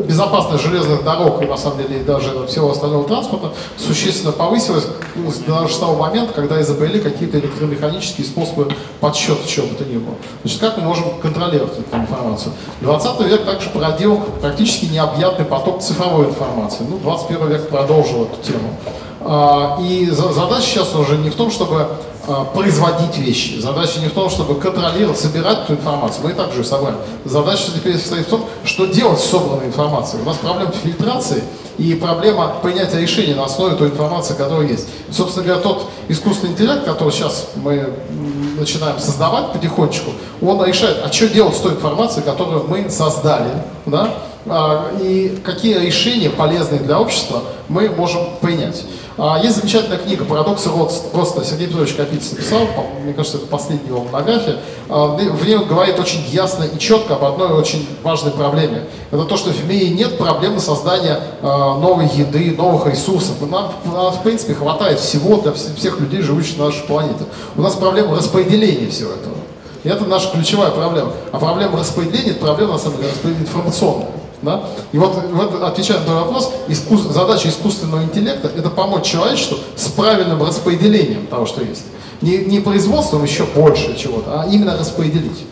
безопасность железных дорог и на самом деле даже всего остального транспорта существенно повысилась ну, даже с того момента, когда изобрели какие-то электромеханические способы подсчета чего бы то ни было. Значит, как мы можем контролировать эту информацию? 20 век также породил практически необъятный поток цифровой информации. Ну, 21 век продолжил эту тему. А, и задача сейчас уже не в том, чтобы производить вещи. Задача не в том, чтобы контролировать, собирать эту информацию. Мы и так же собрали. Задача теперь состоит в том, что делать с собранной информацией. У нас проблема фильтрации и проблема принятия решений на основе той информации, которая есть. Собственно говоря, тот искусственный интеллект, который сейчас мы начинаем создавать потихонечку, он решает, а что делать с той информацией, которую мы создали, да? А, и какие решения полезные для общества мы можем принять. А, есть замечательная книга «Парадоксы роста». Сергей Петрович Капиц написал, мне кажется, это последняя его монография. А, в ней он говорит очень ясно и четко об одной очень важной проблеме. Это то, что в мире нет проблемы создания а, новой еды, новых ресурсов. Нам, в принципе, хватает всего для всех людей, живущих на нашей планете. У нас проблема распределения всего этого. И это наша ключевая проблема. А проблема распределения – это проблема, на самом деле, информационная. Да? И вот, вот отвечая на вопрос, искус, задача искусственного интеллекта – это помочь человечеству с правильным распределением того, что есть. Не, не производством еще больше чего-то, а именно распределить.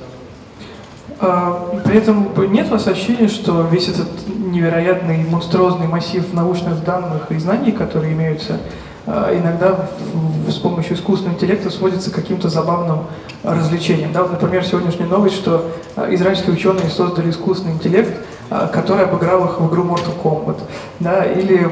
А, при этом нет у вас ощущения, что весь этот невероятный монструозный массив научных данных и знаний, которые имеются, а, иногда с помощью искусственного интеллекта сводится к каким-то забавным развлечениям. Да, вот, например, сегодняшняя новость, что а, израильские ученые создали искусственный интеллект, а, который обыграл их в игру Mortal Kombat. Да, или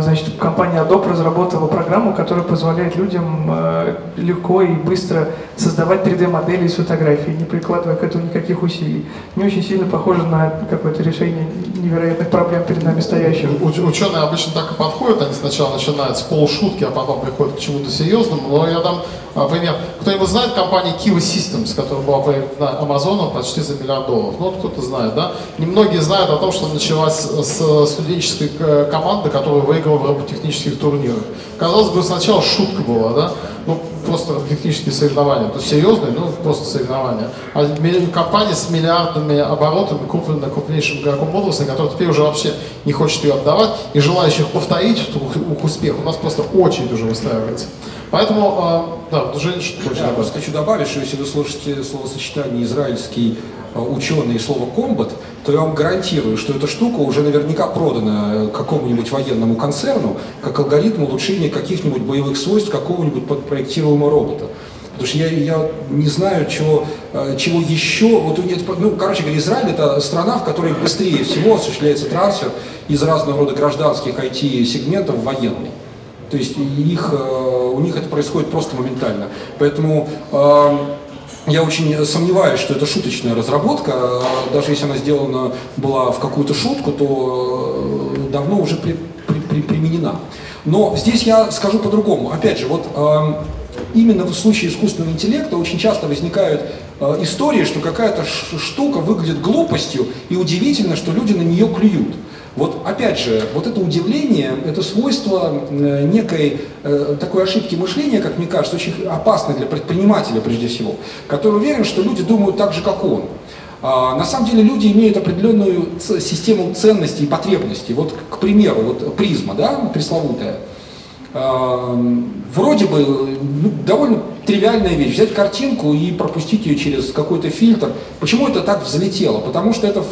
значит, компания Adobe разработала программу, которая позволяет людям э, легко и быстро создавать 3D-модели из фотографий, не прикладывая к этому никаких усилий. Не очень сильно похоже на какое-то решение невероятных проблем перед нами стоящих. Ученые обычно так и подходят, они сначала начинают с полушутки, а потом приходят к чему-то серьезному. Но я дам а, пример. Кто-нибудь знает компанию Kiva Systems, которая была на Amazon почти за миллиард долларов? Ну, вот кто-то знает, да? Немногие знают о том, что началась с студенческой команды, которая выиграла в роботехнических турнирах. Казалось бы, сначала шутка была, да? Ну, просто технические соревнования. То есть серьезные, ну, просто соревнования. А компания с миллиардами оборотами, куплена крупнейшим игроком отрасли, который теперь уже вообще не хочет ее отдавать, и желающих повторить их успех у нас просто очередь уже выстраивается. Поэтому, а, да, Женя, что хочешь Я просто хочу добавить, что если вы слышите словосочетание «израильский ученый» и слово «комбат», то я вам гарантирую, что эта штука уже наверняка продана какому-нибудь военному концерну как алгоритм улучшения каких-нибудь боевых свойств какого-нибудь проектируемого робота. Потому что я, я не знаю, чего, а, чего еще. Вот, ну, короче говоря, Израиль это страна, в которой быстрее всего осуществляется трансфер из разного рода гражданских IT-сегментов в военный. То есть их, э, у них это происходит просто моментально. Поэтому э, я очень сомневаюсь, что это шуточная разработка. Даже если она сделана была в какую-то шутку, то э, давно уже при, при, при, применена. Но здесь я скажу по-другому. Опять же, вот именно в случае искусственного интеллекта очень часто возникают истории, что какая-то штука выглядит глупостью, и удивительно, что люди на нее клюют. Вот опять же, вот это удивление, это свойство э, некой э, такой ошибки мышления, как мне кажется, очень опасной для предпринимателя прежде всего, который уверен, что люди думают так же, как он. А, на самом деле люди имеют определенную систему ценностей и потребностей. Вот, к примеру, вот призма, да, пресловутая. А, вроде бы ну, довольно тривиальная вещь. Взять картинку и пропустить ее через какой-то фильтр. Почему это так взлетело? Потому что это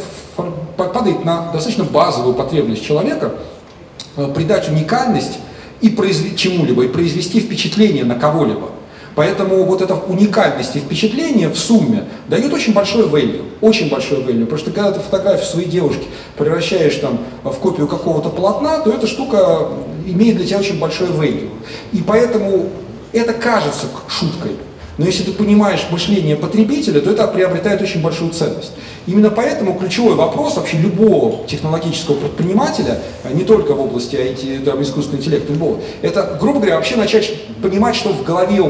падает на достаточно базовую потребность человека э, придать уникальность и произвести чему-либо, и произвести впечатление на кого-либо. Поэтому вот эта уникальность и впечатление в сумме дает очень большой value, очень большой value. Потому что когда ты фотографию своей девушки превращаешь там в копию какого-то полотна, то эта штука имеет для тебя очень большой value. И поэтому это кажется шуткой, но если ты понимаешь мышление потребителя, то это приобретает очень большую ценность. Именно поэтому ключевой вопрос вообще любого технологического предпринимателя, а не только в области IT, там, искусственного интеллекта, любого, это, грубо говоря, вообще начать понимать, что в голове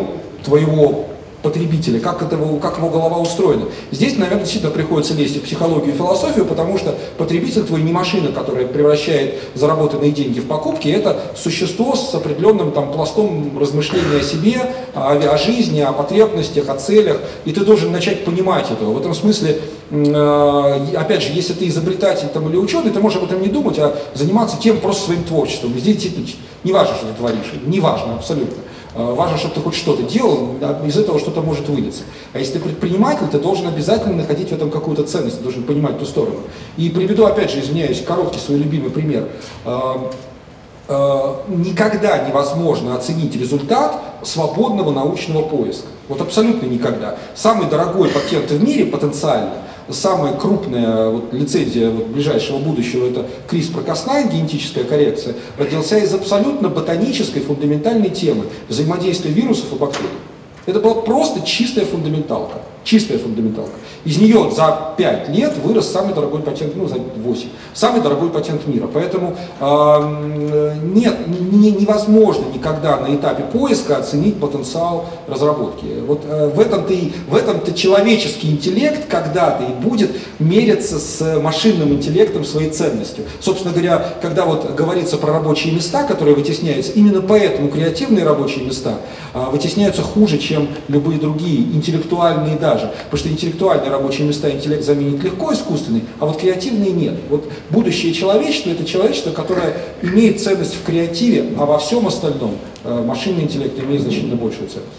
твоего потребителя, как, это, как его голова устроена. Здесь, наверное, действительно приходится лезть в психологию и философию, потому что потребитель твой не машина, которая превращает заработанные деньги в покупки, это существо с определенным там, пластом размышления о себе, о, о жизни, о потребностях, о целях, и ты должен начать понимать этого. В этом смысле, э, опять же, если ты изобретатель там, или ученый, ты можешь об этом не думать, а заниматься тем просто своим творчеством. Здесь действительно не важно, что ты творишь, не важно абсолютно. Э, важно, чтобы ты хоть что-то делал, из этого что-то может вылиться. А если ты предприниматель, ты должен обязательно находить в этом какую-то ценность, ты должен понимать ту сторону. И приведу, опять же, извиняюсь, короткий свой любимый пример. Э, э, никогда невозможно оценить результат свободного научного поиска. Вот абсолютно никогда. Самый дорогой патент в мире потенциально – самая крупная вот, лицензия вот, ближайшего будущего, это CRISPR-Cas9, генетическая коррекция, родился из абсолютно ботанической фундаментальной темы взаимодействия вирусов и бактерий. Это была просто чистая фундаменталка. Чистая фундаменталка. Из нее за 5 лет вырос самый дорогой патент, ну за 8, самый дорогой патент мира. Поэтому э, нет, не, невозможно никогда на этапе поиска оценить потенциал разработки. Вот э, в этом-то и, в этом-то человеческий интеллект когда-то и будет мериться с машинным интеллектом своей ценностью. Собственно говоря, когда вот говорится про рабочие места, которые вытесняются, именно поэтому креативные рабочие места э, вытесняются хуже, чем любые другие, интеллектуальные даже. Потому что интеллектуальные рабочие места интеллект заменит легко искусственный, а вот креативные нет. Вот будущее человечества – это человечество, которое имеет ценность в креативе, а во всем остальном э, машинный интеллект имеет значительно большую ценность.